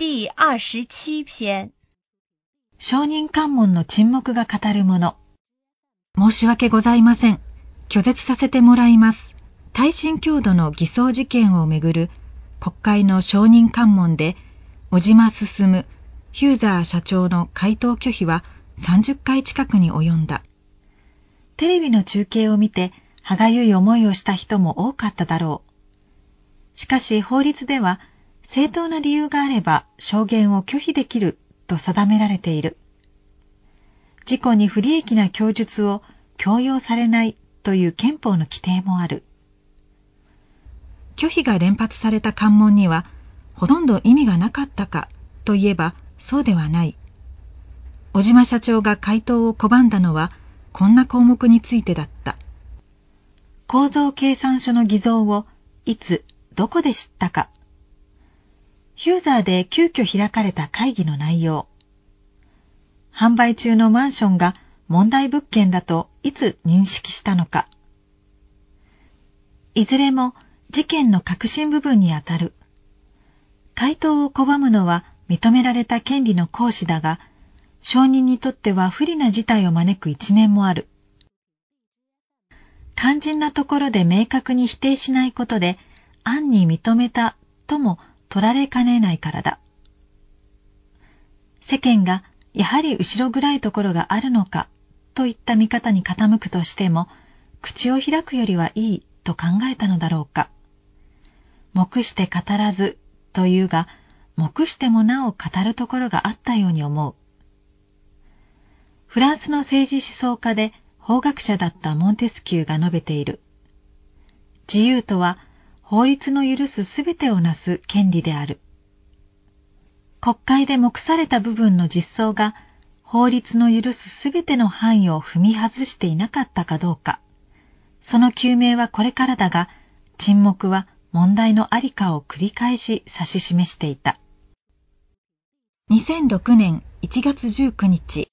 第二十七篇。証人喚問の沈黙が語るもの。申し訳ございません。拒絶させてもらいます。耐震強度の偽装事件をめぐる国会の証人喚問で、小島進ヒューザー社長の回答拒否は30回近くに及んだ。テレビの中継を見て、歯がゆい思いをした人も多かっただろう。しかし法律では、正当な理由があれば証言を拒否できると定められている。事故に不利益な供述を強要されないという憲法の規定もある。拒否が連発された関門には、ほとんど意味がなかったかといえばそうではない。小島社長が回答を拒んだのは、こんな項目についてだった。構造計算書の偽造をいつ、どこで知ったか。ヒューザーで急遽開かれた会議の内容。販売中のマンションが問題物件だといつ認識したのか。いずれも事件の核心部分にあたる。回答を拒むのは認められた権利の行使だが、証人にとっては不利な事態を招く一面もある。肝心なところで明確に否定しないことで、案に認めたとも取られかねないからだ。世間がやはり後ろ暗いところがあるのかといった見方に傾くとしても、口を開くよりはいいと考えたのだろうか。黙して語らずというが、黙してもなお語るところがあったように思う。フランスの政治思想家で法学者だったモンテスキューが述べている。自由とは法律の許すすべてをなす権利である。国会で目された部分の実装が法律の許すすべての範囲を踏み外していなかったかどうか、その究明はこれからだが、沈黙は問題のありかを繰り返し指し示していた。2006年1月19日